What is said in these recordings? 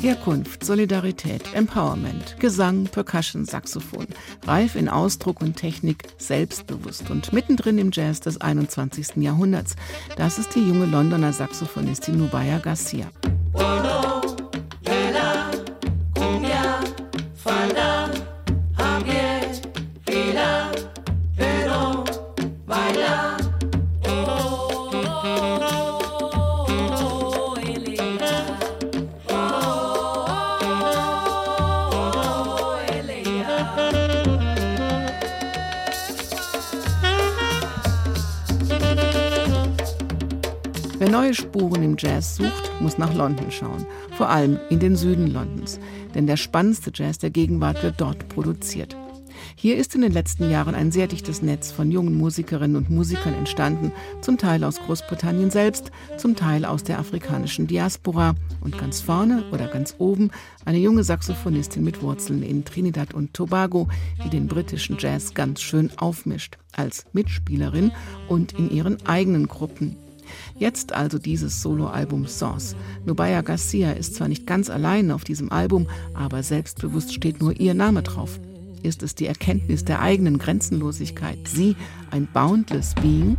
Herkunft, Solidarität, Empowerment, Gesang, Percussion, Saxophon, reif in Ausdruck und Technik, selbstbewusst und mittendrin im Jazz des 21. Jahrhunderts. Das ist die junge Londoner Saxophonistin Nubaya Garcia. Wer neue Spuren im Jazz sucht, muss nach London schauen. Vor allem in den Süden Londons. Denn der spannendste Jazz der Gegenwart wird dort produziert. Hier ist in den letzten Jahren ein sehr dichtes Netz von jungen Musikerinnen und Musikern entstanden, zum Teil aus Großbritannien selbst, zum Teil aus der afrikanischen Diaspora und ganz vorne oder ganz oben eine junge Saxophonistin mit Wurzeln in Trinidad und Tobago, die den britischen Jazz ganz schön aufmischt, als Mitspielerin und in ihren eigenen Gruppen Jetzt also dieses Soloalbum Sauce. Nubaya Garcia ist zwar nicht ganz allein auf diesem Album, aber selbstbewusst steht nur ihr Name drauf. Ist es die Erkenntnis der eigenen Grenzenlosigkeit, sie ein boundless Being?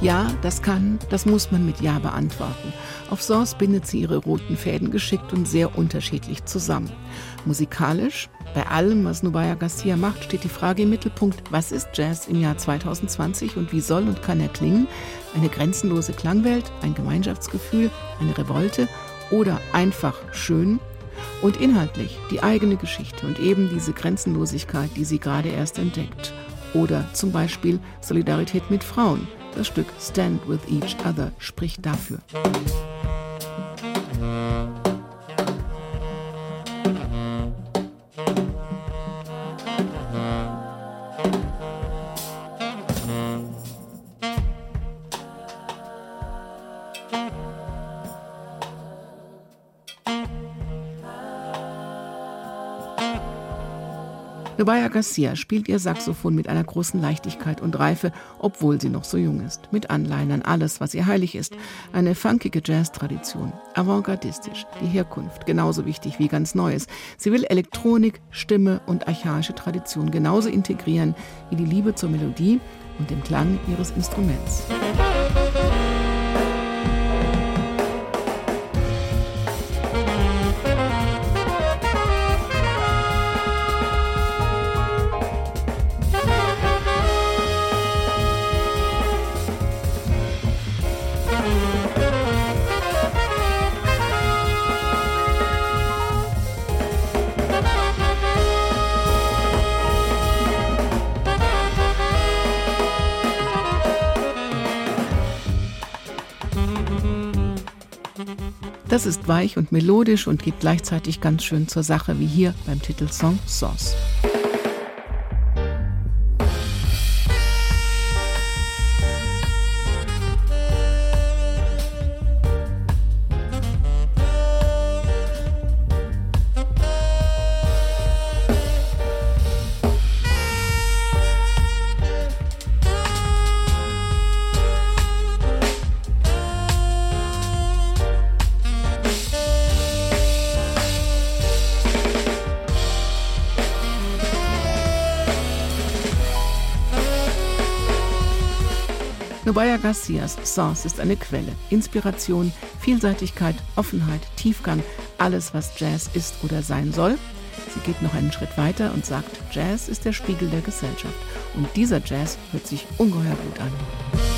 Ja, das kann, das muss man mit Ja beantworten. Auf Source bindet sie ihre roten Fäden geschickt und sehr unterschiedlich zusammen. Musikalisch, bei allem, was Nubaya Garcia macht, steht die Frage im Mittelpunkt, was ist Jazz im Jahr 2020 und wie soll und kann er klingen? Eine grenzenlose Klangwelt, ein Gemeinschaftsgefühl, eine Revolte oder einfach schön? Und inhaltlich die eigene Geschichte und eben diese Grenzenlosigkeit, die sie gerade erst entdeckt. Oder zum Beispiel Solidarität mit Frauen das Stück Stand with Each Other spricht dafür. Nubaya Garcia spielt ihr Saxophon mit einer großen Leichtigkeit und Reife, obwohl sie noch so jung ist. Mit Anleihen an alles, was ihr heilig ist. Eine funkige Jazz-Tradition. Avantgardistisch. Die Herkunft. Genauso wichtig wie ganz Neues. Sie will Elektronik, Stimme und archaische Tradition genauso integrieren wie die Liebe zur Melodie und dem Klang ihres Instruments. Musik Das ist weich und melodisch und geht gleichzeitig ganz schön zur Sache, wie hier beim Titelsong Sauce. Nubaya Garcias Sauce ist eine Quelle. Inspiration, Vielseitigkeit, Offenheit, Tiefgang, alles, was Jazz ist oder sein soll. Sie geht noch einen Schritt weiter und sagt, Jazz ist der Spiegel der Gesellschaft. Und dieser Jazz hört sich ungeheuer gut an.